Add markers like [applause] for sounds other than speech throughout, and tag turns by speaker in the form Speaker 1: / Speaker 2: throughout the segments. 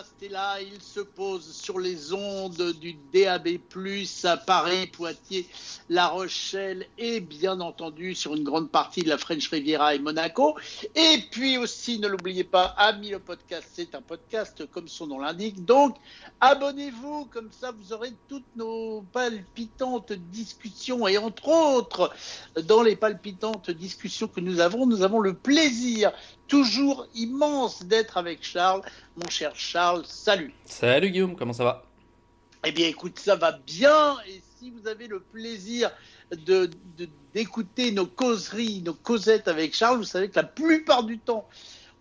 Speaker 1: podcast là, il se pose sur les ondes du DAB+, à Paris, Poitiers, La Rochelle et bien entendu sur une grande partie de la French Riviera et Monaco. Et puis aussi, ne l'oubliez pas, Ami le podcast, c'est un podcast comme son nom l'indique. Donc, abonnez-vous, comme ça vous aurez toutes nos palpitantes discussions et entre autres, dans les palpitantes discussions que nous avons, nous avons le plaisir toujours immense d'être avec Charles. Mon cher Charles, salut.
Speaker 2: Salut Guillaume, comment ça va?
Speaker 1: Eh bien écoute, ça va bien. Et si vous avez le plaisir de, d'écouter nos causeries, nos causettes avec Charles, vous savez que la plupart du temps,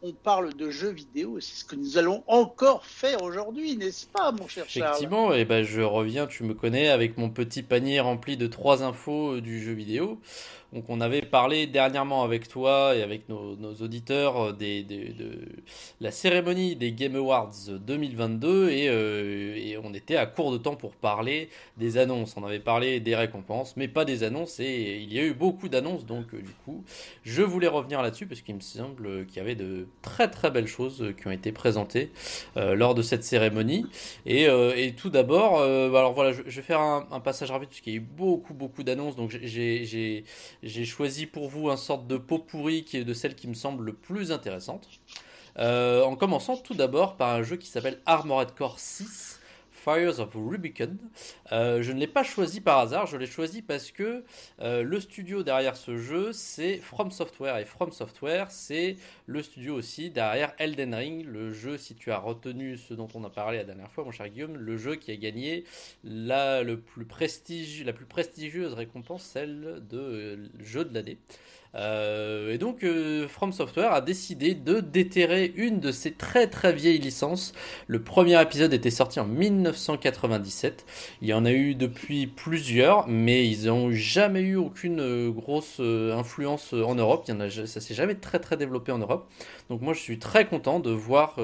Speaker 1: on parle de jeux vidéo. C'est ce que nous allons encore faire aujourd'hui, n'est-ce pas, mon cher Charles?
Speaker 2: Effectivement, et eh ben je reviens, tu me connais, avec mon petit panier rempli de trois infos du jeu vidéo. Donc on avait parlé dernièrement avec toi et avec nos, auditeurs euh, de la cérémonie des Game Awards 2022 et, euh, et, on était à court de temps pour parler des annonces. On avait parlé des récompenses, mais pas des annonces et il y a eu beaucoup d'annonces donc euh, du coup je voulais revenir là-dessus parce qu'il me semble qu'il y avait de très très belles choses qui ont été présentées lors de cette cérémonie. Et, et tout d'abord, alors voilà, je, vais faire un, un passage rapide parce qu'il y a eu beaucoup beaucoup d'annonces donc j'ai j'ai choisi pour vous un sorte de pot pourri qui est de celle qui me semble le plus intéressante. Euh, en commençant tout d'abord par un jeu qui s'appelle Armored Core 6. Fires of Rubicon. Euh, je ne l'ai pas choisi par hasard, je l'ai choisi parce que euh, le studio derrière ce jeu, c'est From Software. Et From Software, c'est le studio aussi derrière Elden Ring, le jeu, si tu as retenu ce dont on a parlé la dernière fois, mon cher Guillaume, le jeu qui a gagné la, plus la plus prestigieuse récompense, celle de euh, jeu de l'année. Euh, et donc, euh, From Software a décidé de déterrer une de ses très très vieilles licences. Le premier épisode était sorti en 1997. Il y en a eu depuis plusieurs, mais ils n'ont jamais eu aucune euh, grosse influence en Europe. Ça s'est jamais très très développé en Europe. Donc moi, je suis très content de voir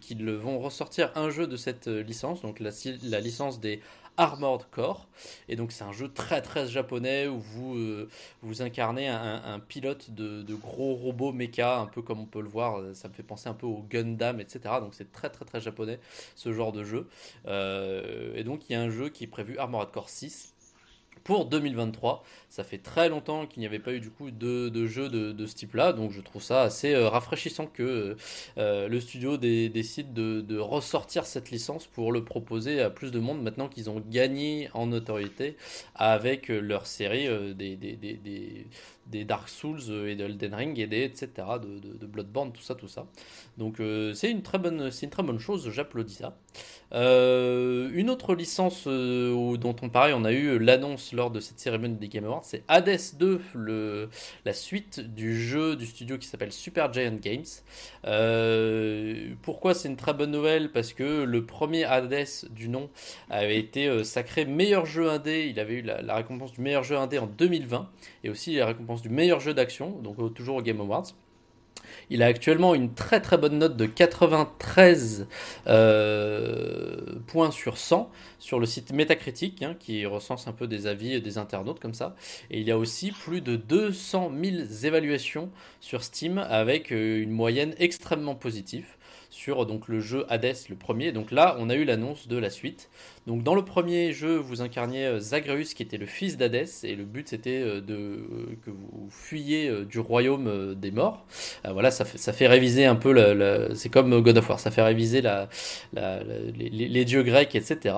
Speaker 2: qu'ils vont ressortir un jeu de cette licence, donc la licence des Armored Core. Et donc c'est un jeu très très japonais où vous, euh, vous incarnez un, pilote de, gros robots mecha, un peu comme on peut le voir, ça me fait penser un peu au Gundam, etc. Donc c'est très très très japonais ce genre de jeu. Euh, et donc il y a un jeu qui est prévu Armored Core 6 pour 2023. Ça fait très longtemps qu'il n'y avait pas eu du coup de, jeu de, ce type-là, donc je trouve ça assez euh, rafraîchissant que euh, le studio décide de, ressortir cette licence pour le proposer à plus de monde maintenant qu'ils ont gagné en notoriété avec leur série euh, des, des Dark Souls et de Elden Ring et des etc. de, Bloodborne, tout ça, tout ça. Donc c'est une très bonne, c'est une très bonne chose. J'applaudis ça. une autre licence dont on parlait, on a eu l'annonce lors de cette cérémonie des Game Awards, c'est Hades 2, le, la suite du jeu du studio qui s'appelle Super Giant Games. Euh, pourquoi c'est une très bonne nouvelle? Parce que le premier Hades du nom avait été euh, sacré meilleur jeu indé. Il avait eu la, récompense du meilleur jeu indé en 2020 et aussi la récompense du meilleur jeu d'action, donc toujours au Game Awards. Il a actuellement une très très bonne note de 93 euh, points sur 100 sur le site Metacritic, hein, qui recense un peu des avis des internautes comme ça. Et il y a aussi plus de 200 000 évaluations sur Steam avec euh, une moyenne extrêmement positive sur donc le jeu Hades, le premier. Donc là, on a eu l'annonce de la suite. Donc dans le premier jeu, vous incarniez euh, Zagreus qui était le fils d'Hadès et le but c'était euh, de euh, que vous fuyiez du royaume des morts. voilà, ça fait, ça fait réviser un peu, c'est comme God of War, ça fait réviser la, les, dieux grecs, etc.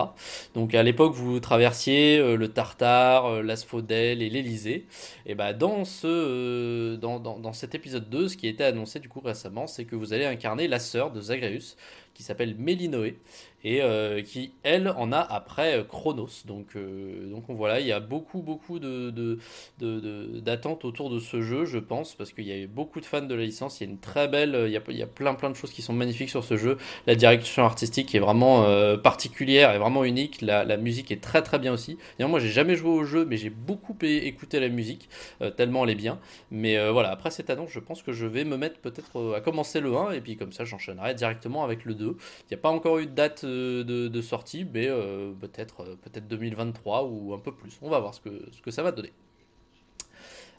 Speaker 2: Donc à l'époque, vous traversiez le Tartare, l'Asphodèle et l'Élysée. Et ben dans ce, dans, dans, cet épisode 2, ce qui été annoncé du coup récemment, c'est que vous allez incarner la sœur de Zagreus qui s'appelle Mélinoé et euh, qui elle en a après euh, Chronos. Donc, euh, donc voilà, il y a beaucoup beaucoup de, d'attentes autour de ce jeu, je pense, parce qu'il y a beaucoup de fans de la licence. Il y a une très belle, il y a, il y a plein plein de choses qui sont magnifiques sur ce jeu. La direction artistique est vraiment particulière et vraiment unique. La, musique est très très bien aussi. Moi j'ai jamais joué au jeu, mais j'ai beaucoup écouté la musique tellement elle est bien. Mais voilà, après cette annonce, je pense que je vais me mettre peut-être à commencer le 1 et puis comme ça j'enchaînerai directement avec le 2. Il n'y a pas encore eu de date de, sortie, mais euh, peut-être euh, peut-être 2023 ou un peu plus. On va voir ce que, ce que ça va donner.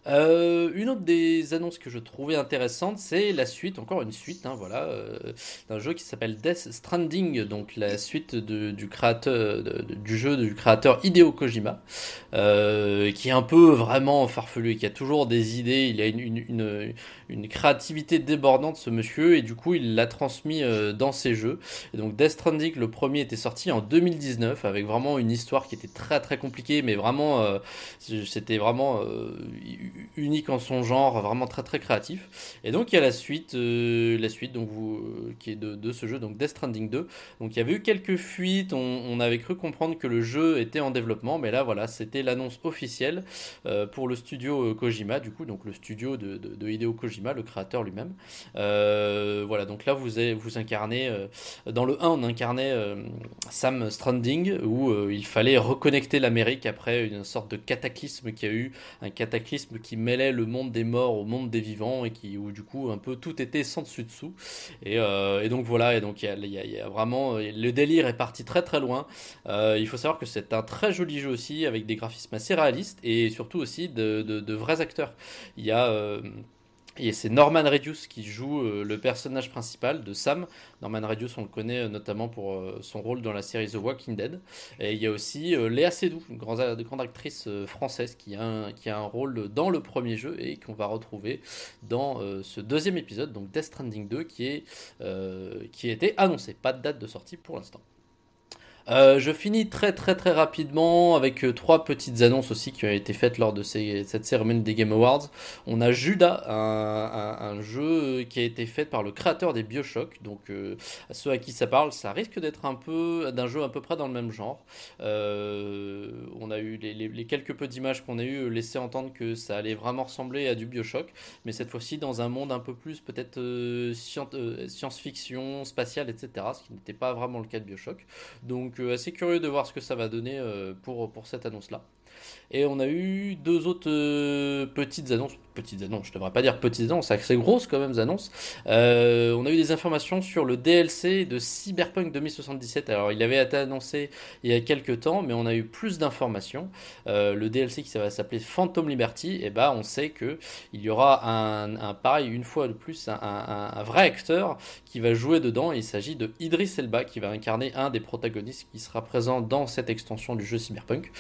Speaker 2: Euh, une autre des annonces que je trouvais intéressante, c'est la suite, encore une suite, hein, voilà, euh, d'un jeu qui s'appelle Death Stranding, donc la suite du créateur du jeu du créateur Hideo Kojima, euh, qui est un peu vraiment farfelu qui a toujours des idées. Il a une, créativité débordante ce monsieur et du coup il l'a transmis dans ses jeux. Et donc Death Stranding, le premier était sorti en 2019 avec vraiment une histoire qui était très très compliquée, mais vraiment c'était vraiment unique en son genre, vraiment très très créatif. Et donc il y a la suite, euh, la suite donc vous, euh, qui est de, ce jeu, donc Death Stranding 2. Donc il y avait eu quelques fuites, on, avait cru comprendre que le jeu était en développement, mais là voilà, c'était l'annonce officielle euh, pour le studio Kojima, du coup, donc le studio de, de, Hideo Kojima, le créateur lui-même. voilà, donc là vous, vous incarnez, dans le 1 on incarnait Sam Stranding, où il fallait reconnecter l'Amérique après une sorte de cataclysme qui a eu, un cataclysme qui mêlait le monde des morts au monde des vivants et qui où du coup un peu tout était sans dessus dessous. Et, euh, donc voilà et donc il y, a, vraiment le délire est parti très très loin. Euh, il faut savoir que c'est un très joli jeu aussi avec des graphismes assez réalistes et surtout aussi de, vrais acteurs. Il y a euh, et c'est Norman Reedus qui joue euh, le personnage principal de Sam. Norman Reedus, on le connaît euh, notamment pour euh, son rôle dans la série The Walking Dead. Et il y a aussi Léa Seydoux, une grande, actrice française qui a, un, rôle dans le premier jeu et qu'on va retrouver dans ce deuxième épisode, donc Death Stranding 2, qui, est, qui a été annoncé. Pas de date de sortie pour l'instant. Euh, je finis très très très rapidement avec euh, trois petites annonces aussi qui ont été faites lors de cette cérémonie des Game Awards. On a Judas, un, jeu qui a été fait par le créateur des Bioshock. Donc euh, à ceux à qui ça parle, ça risque d'être un peu d'un jeu à peu près dans le même genre. on a eu les, quelques peu d'images qu'on a eu laissaient entendre que ça allait vraiment ressembler à du Bioshock, mais cette fois-ci dans un monde un peu plus peut-être science-fiction, spatial, etc. Ce qui n'était pas vraiment le cas de Bioshock. Donc donc euh, assez curieux de voir ce que ça va donner euh, pour, pour cette annonce-là. Et on a eu deux autres euh, petites annonces petites annonces, je devrais pas dire petites annonces, c'est assez grosses quand même annonces. Euh, on a eu des informations sur le DLC de Cyberpunk 2077. Alors il avait été annoncé il y a quelques temps, mais on a eu plus d'informations. Euh, le DLC qui va s'appeler Phantom Liberty, et eh ben on sait que il y aura un, pareil une fois de plus un, vrai acteur qui va jouer dedans. Il s'agit de Idris Elba qui va incarner un des protagonistes qui sera présent dans cette extension du jeu Cyberpunk.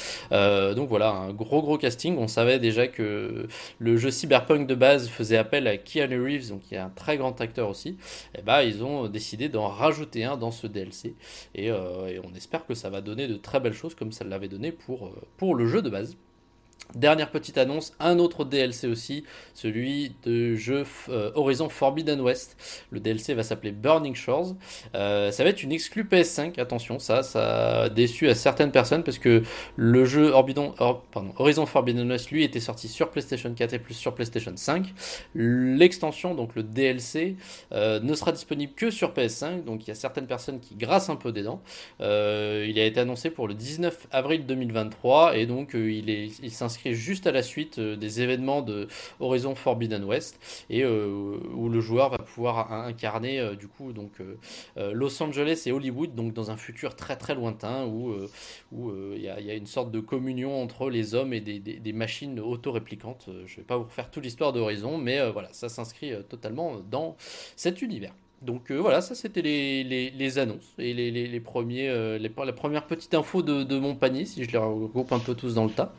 Speaker 2: Donc voilà un gros gros casting. On savait déjà que le jeu Cyberpunk de base faisait appel à Keanu Reeves, donc qui est un très grand acteur aussi, et eh bah ils ont décidé d'en rajouter un dans ce DLC. Euh, et, on espère que ça va donner de très belles choses comme ça l'avait donné pour, euh, pour le jeu de base. Dernière petite annonce, un autre DLC aussi, celui de jeu euh, Horizon Forbidden West. Le DLC va s'appeler Burning Shores. Euh, ça va être une exclue PS5, attention, ça, ça a déçu à certaines personnes parce que le jeu Horizon Forbidden West, lui, était sorti sur PlayStation 4 et plus sur PlayStation 5. L'extension, donc le DLC, euh, ne sera disponible que sur PS5, donc il y a certaines personnes qui grassent un peu des dents. il a été annoncé pour le 19 avril 2023 et donc il est il juste à la suite euh, des événements de Horizon Forbidden West et euh, où le joueur va pouvoir incarner euh, du coup donc Los Angeles et Hollywood donc dans un futur très très lointain où il y, a une sorte de communion entre les hommes et des, des, machines auto-réplicantes. Je vais pas vous refaire toute l'histoire d'Horizon, mais voilà, ça s'inscrit totalement dans cet univers. Donc euh, voilà, ça c'était les, les, annonces et les, les premiers, euh, la première petite info de, de, mon panier, si je les regroupe un peu tous dans le tas.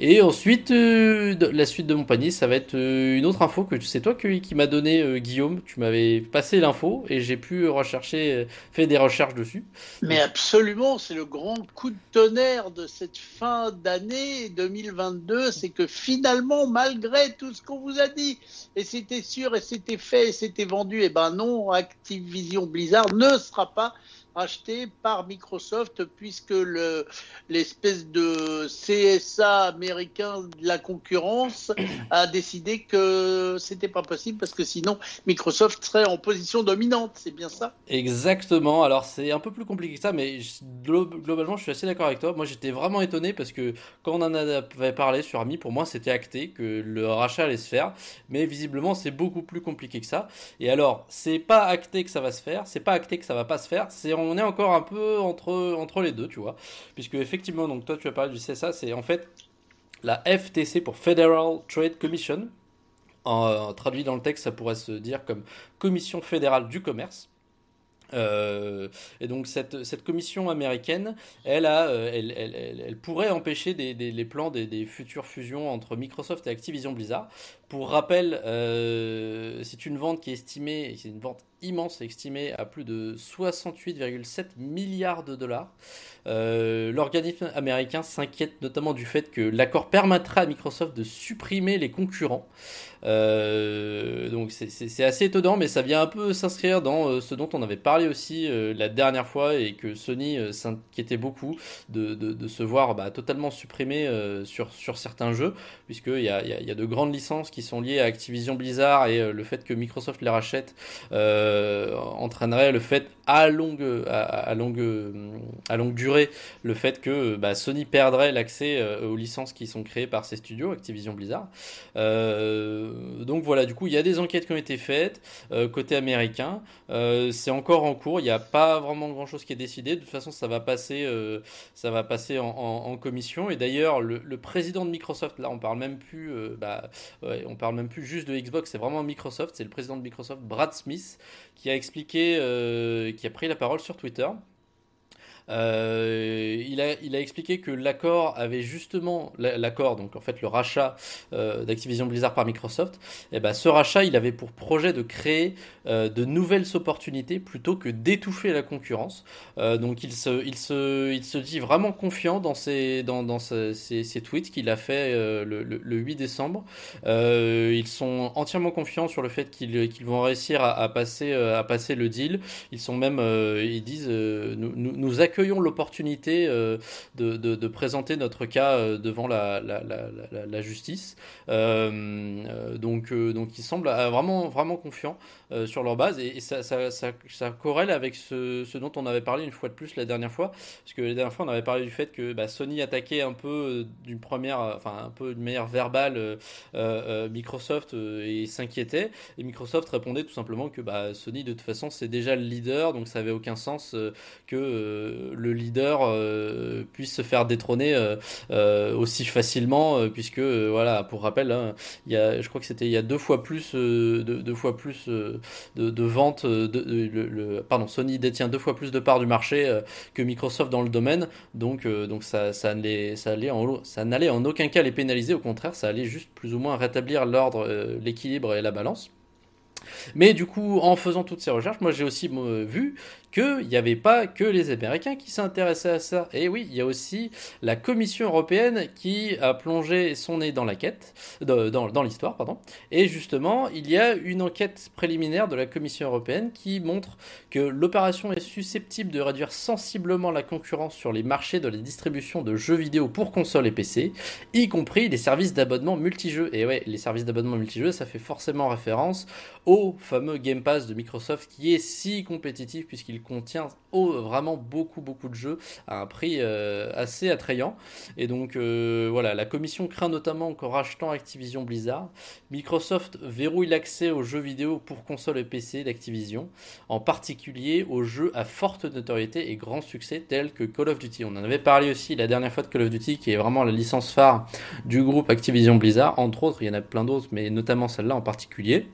Speaker 2: Et ensuite, euh, la suite de mon panier, ça va être une autre info que c'est toi qui, qui m'a donné, Guillaume. Tu m'avais passé l'info et j'ai pu rechercher, faire des recherches dessus.
Speaker 1: Mais absolument, c'est le grand coup de tonnerre de cette fin d'année 2022, c'est que finalement, malgré tout ce qu'on vous a dit, et c'était sûr, et c'était fait, et c'était vendu, et ben non, Activision Blizzard ne sera pas acheté par Microsoft puisque le, l'espèce de CSA américain de la concurrence a décidé que c'était pas possible parce que sinon Microsoft serait en position dominante, c'est bien ça?
Speaker 2: Exactement, alors c'est un peu plus compliqué que ça, mais globalement je suis assez d'accord avec toi. Moi j'étais vraiment étonné parce que quand on en avait parlé sur Ami, pour moi c'était acté que le rachat allait se faire, mais visiblement c'est beaucoup plus compliqué que ça. Et alors, c'est pas acté que ça va se faire, c'est pas acté que ça va pas se faire, c'est on est encore un peu entre, entre les deux, tu vois. Puisque effectivement, donc toi tu as parlé du CSA, c'est en fait la FTC pour Federal Trade Commission. Traduit dans le texte, ça pourrait se dire comme Commission fédérale du commerce. Euh, et donc cette, cette, commission américaine, elle, a, euh, elle, elle, pourrait empêcher des, les plans des, futures fusions entre Microsoft et Activision Blizzard. Pour rappel, euh, c'est une vente qui est estimée, c'est une vente immense, estimée à plus de 68,7 milliards de dollars. Euh, L'organisme américain s'inquiète notamment du fait que l'accord permettra à Microsoft de supprimer les concurrents. Euh, donc c'est assez étonnant, mais ça vient un peu s'inscrire dans ce dont on avait parlé aussi la dernière fois et que Sony s'inquiétait beaucoup de, se voir bah, totalement supprimé sur, certains jeux, puisqu'il y a, y a de grandes licences qui sont liées à Activision Blizzard et le fait que Microsoft les rachète entraînerait le fait à longue, à, longue, à longue durée le fait que bah, Sony perdrait l'accès aux licences qui sont créées par ces studios, Activision Blizzard. Euh, euh, donc voilà, du coup, il y a des enquêtes qui ont été faites euh, côté américain. Euh, c'est encore en cours. Il n'y a pas vraiment grand chose qui est décidé. De toute façon, ça va passer, ça va passer en, commission. Et d'ailleurs, le, président de Microsoft, là, on parle même plus, bah, on parle même plus juste de Xbox. C'est vraiment Microsoft. C'est le président de Microsoft, Brad Smith, qui a expliqué, qui a pris la parole sur Twitter. Euh, il, a, expliqué que l'accord avait justement l'accord, donc en fait le rachat euh, d'Activision Blizzard par Microsoft. Et eh ben ce rachat, il avait pour projet de créer euh, de nouvelles opportunités plutôt que d'étouffer la concurrence. donc il se, dit vraiment confiant dans ses, tweets qu'il a fait le, le, 8 décembre. ils sont entièrement confiants sur le fait qu'ils vont réussir à, à passer, à passer le deal. Ils sont même, ils disent, nous, nous, nous accueillons l'opportunité euh, de, présenter notre cas euh, devant la, justice. Euh, donc, donc ils semblent vraiment, vraiment confiants sur leur base et, ça, ça, corrèle avec ce, ce, dont on avait parlé une fois de plus la dernière fois. Parce que la dernière fois, on avait parlé du fait que bah, Sony attaquait un peu d'une première, enfin un peu d'une manière verbale Microsoft et s'inquiétait. Et Microsoft répondait tout simplement que bah, Sony de toute façon c'est déjà le leader, donc ça avait aucun sens que le leader euh, puisse se faire détrôner euh, euh, aussi facilement, puisque voilà, pour rappel, hein, il y a, je crois que c'était il y a deux fois plus, de, deux fois plus de, ventes. De, le, pardon, Sony détient deux fois plus de parts du marché que Microsoft dans le domaine, donc donc ça ça ça allait ça n'allait en aucun cas les pénaliser, au contraire, ça allait juste plus ou moins rétablir l'ordre, l'équilibre et la balance. Mais du coup, en faisant toutes ces recherches, moi j'ai aussi vu qu'il n'y avait pas que les Américains qui s'intéressaient à ça. Et oui, il y a aussi la Commission européenne qui a plongé son nez dans la quête, dans, l'histoire, pardon. Et justement, il y a une enquête préliminaire de la Commission européenne qui montre que l'opération est susceptible de réduire sensiblement la concurrence sur les marchés de la distribution de jeux vidéo pour consoles et PC, y compris les services d'abonnement multijeux. Et ouais, les services d'abonnement multijeux, ça fait forcément référence au fameux Game Pass de Microsoft qui est si compétitif puisqu'il contient vraiment beaucoup beaucoup de jeux à un prix euh, assez attrayant. Et donc euh, voilà, la commission craint notamment qu'en rachetant Activision Blizzard, Microsoft verrouille l'accès aux jeux vidéo pour console et PC d'Activision, en particulier aux jeux à forte notoriété et grand succès tels que Call of Duty. On en avait parlé aussi la dernière fois de Call of Duty qui est vraiment la licence phare du groupe Activision Blizzard, entre autres, il y en a plein d'autres, mais notamment celle-là en particulier.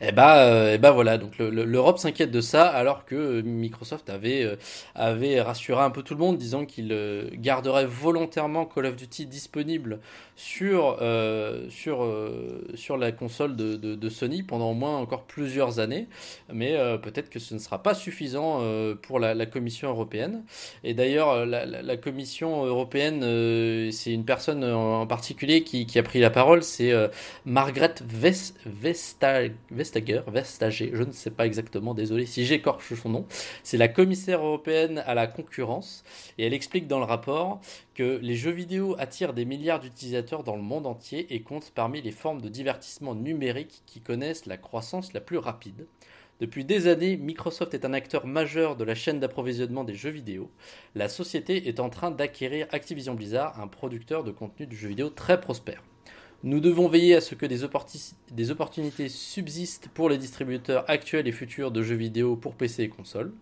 Speaker 2: Et eh bah, euh, eh bah voilà, donc l'Europe s'inquiète de ça alors que Microsoft avait, euh, avait rassuré un peu tout le monde disant qu'il euh, garderait volontairement Call of Duty disponible sur, sur, sur la console de, Sony pendant au moins encore plusieurs années. Mais peut-être que ce ne sera pas suffisant pour la, Commission européenne. Et d'ailleurs, la, Commission européenne, c'est une personne en particulier qui, qui, a pris la parole, c'est Margaret Vestager Vestager, Vestager, je ne sais pas exactement, désolé si j'écorche son nom. C'est la commissaire européenne à la concurrence et elle explique dans le rapport que les jeux vidéo attirent des milliards d'utilisateurs dans le monde entier et comptent parmi les formes de divertissement numérique qui connaissent la croissance la plus rapide. Depuis des années, Microsoft est un acteur majeur de la chaîne d'approvisionnement des jeux vidéo. La société est en train d'acquérir Activision Blizzard, un producteur de contenu de jeux vidéo très prospère. Nous devons veiller à ce que des, opportunités subsistent pour les distributeurs actuels et futurs de jeux vidéo pour PC et console.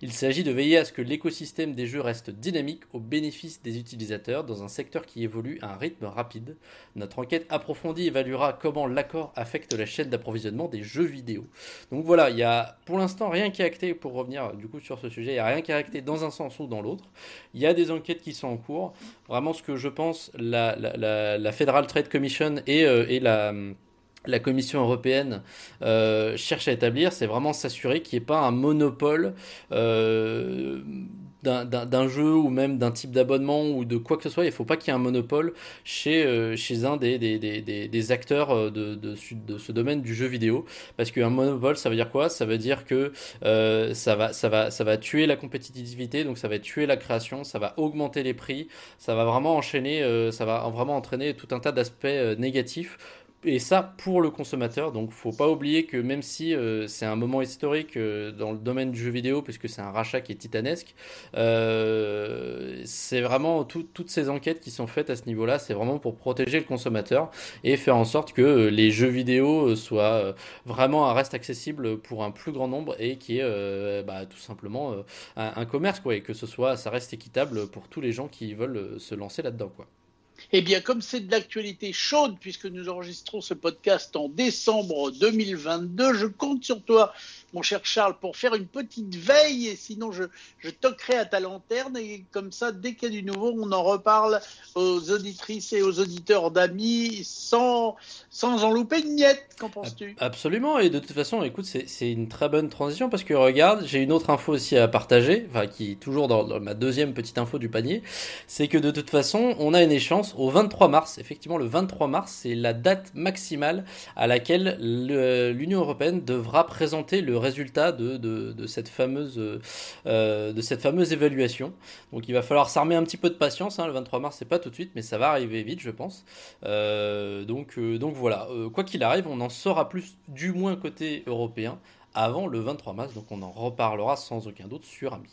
Speaker 2: Il s'agit de veiller à ce que l'écosystème des jeux reste dynamique au bénéfice des utilisateurs dans un secteur qui évolue à un rythme rapide. Notre enquête approfondie évaluera comment l'accord affecte la chaîne d'approvisionnement des jeux vidéo. Donc voilà, il y a pour l'instant rien qui est acté pour revenir du coup sur ce sujet, il n'y a rien qui est acté dans un sens ou dans l'autre. Il y a des enquêtes qui sont en cours. Vraiment ce que je pense, la Federal Trade Commission euh, et, la la Commission européenne euh, cherche à établir, c'est vraiment s'assurer qu'il n'y ait pas un monopole euh, d'un jeu ou même d'un type d'abonnement ou de quoi que ce soit. Il ne faut pas qu'il y ait un monopole chez, chez un des, des, des, des acteurs de, de, de, ce domaine du jeu vidéo. Parce qu'un monopole, ça veut dire quoi? Ça veut dire que ça, va, ça, va, ça va tuer la compétitivité, donc ça va tuer la création, ça va augmenter les prix, ça va vraiment enchaîner, ça va vraiment entraîner tout un tas d'aspects négatifs et ça pour le consommateur. Donc faut pas oublier que même si euh, c'est un moment historique euh, dans le domaine du jeu vidéo, puisque c'est un rachat qui est titanesque, euh, c'est vraiment toutes ces enquêtes qui sont faites à ce niveau-là, c'est vraiment pour protéger le consommateur et faire en sorte que les jeux vidéo soient vraiment un reste accessible pour un plus grand nombre et qui est bah, tout simplement un, commerce quoi, et que ce soit ça reste équitable pour tous les gens qui veulent se lancer là-dedans quoi.
Speaker 1: Eh bien, comme c'est de l'actualité chaude, puisque nous enregistrons ce podcast en décembre 2022, je compte sur toi mon cher Charles, pour faire une petite veille. Et sinon, je, je toquerai à ta lanterne. Et comme ça, dès qu'il y a du nouveau, on en reparle aux auditrices et aux auditeurs d'amis sans, sans en louper une miette. Qu'en penses-tu?
Speaker 2: Absolument. Et de toute façon, écoute, c'est une très bonne transition parce que regarde, j'ai une autre info aussi à partager, enfin, qui est toujours dans, ma deuxième petite info du panier. C'est que de toute façon, on a une échéance au 23 mars. Effectivement, le 23 mars, c'est la date maximale à laquelle l'Union européenne devra présenter le résultat de, de, cette fameuse, euh, de cette fameuse évaluation. Donc il va falloir s'armer un petit peu de patience. Hein. le 23 mars, c'est pas tout de suite, mais ça va arriver vite, je pense. Euh, donc, euh, donc voilà, quoi qu'il arrive, on en saura plus, du moins côté européen, avant le 23 mars. Donc on en reparlera sans aucun doute sur Ami.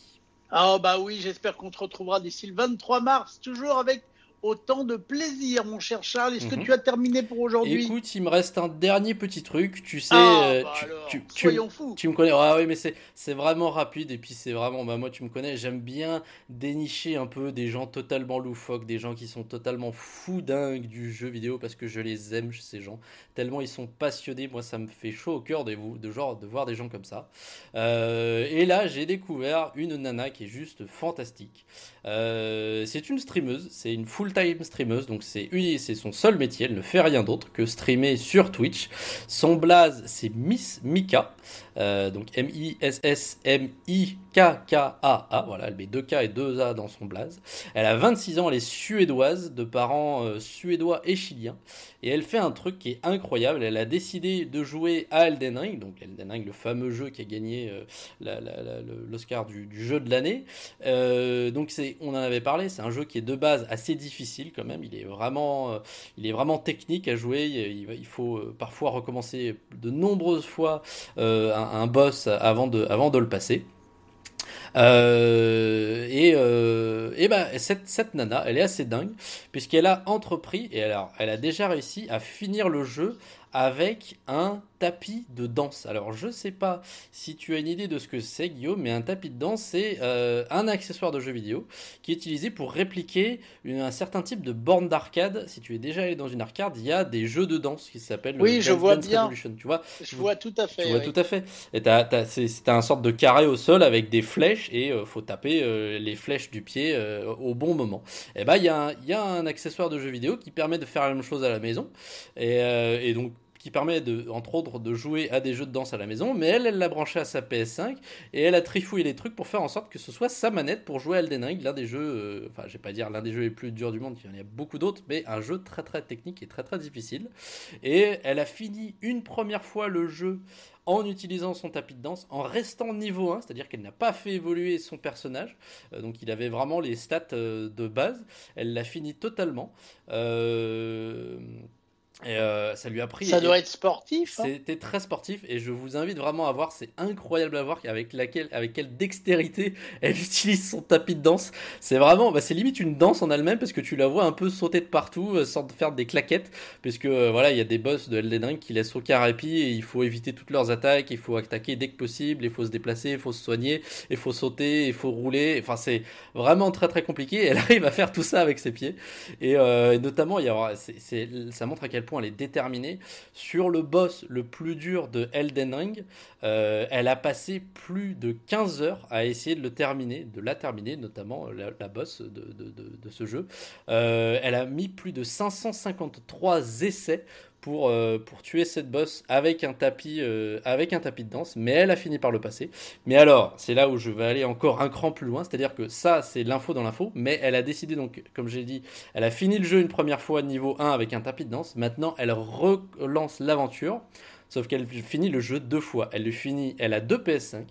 Speaker 1: Ah bah oui, j'espère qu'on te retrouvera d'ici le 23 mars, toujours avec autant de plaisir, mon cher Charles. Est-ce que mhm. tu as terminé pour aujourd'hui?
Speaker 2: Écoute, il me reste un dernier petit truc. Tu sais, ah, euh, bah tu,
Speaker 1: soyons fous.
Speaker 2: Tu me connais. Ah oui, mais c'est vraiment rapide et puis c'est vraiment. Bah moi, tu me connais. J'aime bien dénicher un peu des gens totalement loufoques, des gens qui sont totalement fous dingues du jeu vidéo parce que je les aime ces gens. Tellement ils sont passionnés. Moi, ça me fait chaud au cœur de vous, de genre de voir des gens comme ça. Euh, et là, j'ai découvert une nana qui est juste fantastique. Euh, c'est une streameuse. C'est une full time streameuse, donc c'est son seul métier, elle ne fait rien d'autre que streamer sur Twitch. Son blaze c'est Miss Mika, euh, donc M-I-S-S-M-I-K-K-A-A, voilà, elle met 2 K et 2 A dans son blaze. Elle a 26 ans, elle est suédoise, de parents euh, suédois et chiliens, et elle fait un truc qui est incroyable, elle a décidé de jouer à Elden Ring, donc Elden Ring, le fameux jeu qui a gagné euh, l'Oscar du, jeu de l'année. donc c'est, on en avait parlé, c'est un jeu qui est de base assez difficile quand même. Il est vraiment, euh, il est vraiment technique à jouer. Il, faut euh, parfois recommencer de nombreuses fois euh, un, boss avant de, avant de le passer. Et, et bah, cette, cette, nana, elle est assez dingue, puisqu'elle a entrepris, et alors, elle a déjà réussi à finir le jeu avec un tapis de danse. Alors je sais pas si tu as une idée de ce que c'est Guillaume, mais un tapis de danse c'est euh, un accessoire de jeu vidéo qui est utilisé pour répliquer un certain type de borne d'arcade. Si tu es déjà allé dans une arcade, il y a des jeux de danse qui s'appellent
Speaker 1: oui, je vois bien.
Speaker 2: Tu vois,
Speaker 1: je vois tout à fait.
Speaker 2: Tu vois tout à fait. c'est un sorte de carré au sol avec des flèches et euh, faut taper euh, les flèches du pied au bon moment. Et eh ben il y, a un, y a un accessoire de jeu vidéo qui permet de faire la même chose à la maison et, et donc qui permet de, entre autres de jouer à des jeux de danse à la maison, mais elle, elle l'a branché à sa PS5 et elle a trifouillé les trucs pour faire en sorte que ce soit sa manette pour jouer à Elden Ring, l'un des jeux, euh, enfin je vais pas dire l'un des jeux les plus durs du monde, il y en a beaucoup d'autres, mais un jeu très très technique et très très difficile. Et elle a fini une première fois le jeu en utilisant son tapis de danse, en restant niveau 1, c'est-à-dire qu'elle n'a pas fait évoluer son personnage, euh, donc il avait vraiment les stats euh, de base, elle l'a fini totalement. Euh, ça lui a pris.
Speaker 1: Ça doit être sportif.
Speaker 2: Hein. C'était très sportif et je vous invite vraiment à voir. C'est incroyable à voir avec laquelle, avec quelle dextérité [laughs] elle utilise son tapis de danse. C'est vraiment, bah, c'est limite une danse en elle-même parce que tu la vois un peu sauter de partout euh, sans faire des claquettes. Puisque euh, voilà, il y a des boss de Elden Ring qui laissent aucun répit et il faut éviter toutes leurs attaques. Il faut attaquer dès que possible. Il faut se déplacer, il faut se soigner, il faut sauter, il faut rouler. Enfin, c'est vraiment très très compliqué. Elle [laughs] arrive à faire tout ça avec ses pieds et notamment, il y a, c'est, ça montre à quel point elle est déterminée. Sur le boss le plus dur de Elden Ring, euh, elle a passé plus de 15 heures à essayer de le terminer, de la terminer, notamment euh, la, boss de, ce jeu. Euh, elle a mis plus de 553 essais pour, euh, pour tuer cette boss avec un, tapis, euh, avec un tapis de danse, mais elle a fini par le passer. Mais alors, c'est là où je vais aller encore un cran plus loin, c'est-à-dire que ça, c'est l'info dans l'info, mais elle a décidé, donc, comme j'ai dit, elle a fini le jeu une première fois niveau 1 avec un tapis de danse, maintenant elle relance l'aventure, sauf qu'elle finit le jeu deux fois. Elle le finit, elle a deux PS5,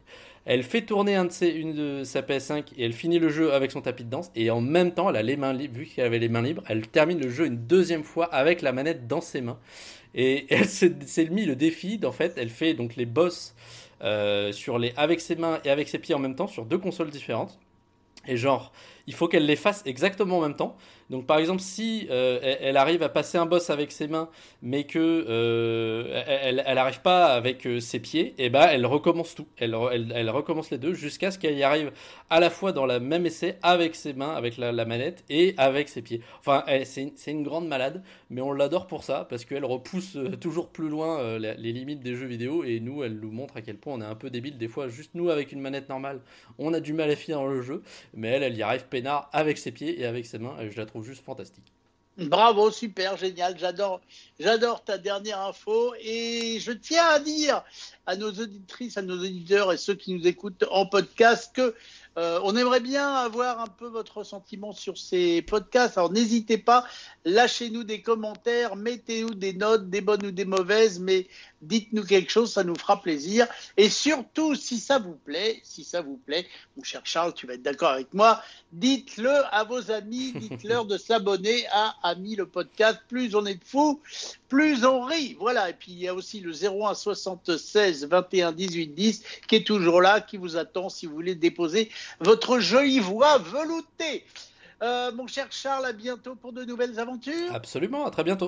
Speaker 2: elle fait tourner un de ses, une de sa PS5 et elle finit le jeu avec son tapis de danse. Et en même temps, elle a les mains libres, vu qu'elle avait les mains libres, elle termine le jeu une deuxième fois avec la manette dans ses mains. Et [laughs] elle s'est mis le défi, d'en fait, elle fait donc les boss euh, sur les, avec ses mains et avec ses pieds en même temps sur deux consoles différentes. Et genre, il faut qu'elle les fasse exactement en même temps. Donc par exemple, si euh, elle, arrive à passer un boss avec ses mains, mais que euh, elle, elle arrive pas avec euh, ses pieds, et eh ben elle recommence tout. Elle, elle, recommence les deux jusqu'à ce qu'elle y arrive à la fois dans le même essai avec ses mains, avec la, manette et avec ses pieds. Enfin, c'est une, grande malade, mais on l'adore pour ça parce qu'elle repousse toujours plus loin les, limites des jeux vidéo et nous, elle nous montre à quel point on est un peu débile des fois. Juste nous avec une manette normale, on a du mal à finir le jeu, mais elle, elle y arrive peinard avec ses pieds et avec ses mains. Je la trouve juste fantastique.
Speaker 1: Bravo, super, génial. J'adore, j'adore ta dernière info et je tiens à dire à nos auditrices, à nos auditeurs et ceux qui nous écoutent en podcast que euh, on aimerait bien avoir un peu votre sentiment sur ces podcasts. Alors n'hésitez pas, lâchez-nous des commentaires, mettez-nous des notes, des bonnes ou des mauvaises, mais dites-nous quelque chose, ça nous fera plaisir. Et surtout, si ça vous plaît, si ça vous plaît, mon cher Charles, tu vas être d'accord avec moi, dites-le à vos amis, dites-leur [laughs] de s'abonner à Ami le podcast. Plus on est de fous, plus on rit. Voilà. Et puis il y a aussi le 01 76 21 18 10 qui est toujours là, qui vous attend si vous voulez déposer votre jolie voix veloutée. Euh, mon cher Charles, à bientôt pour de nouvelles aventures.
Speaker 2: Absolument, à très bientôt.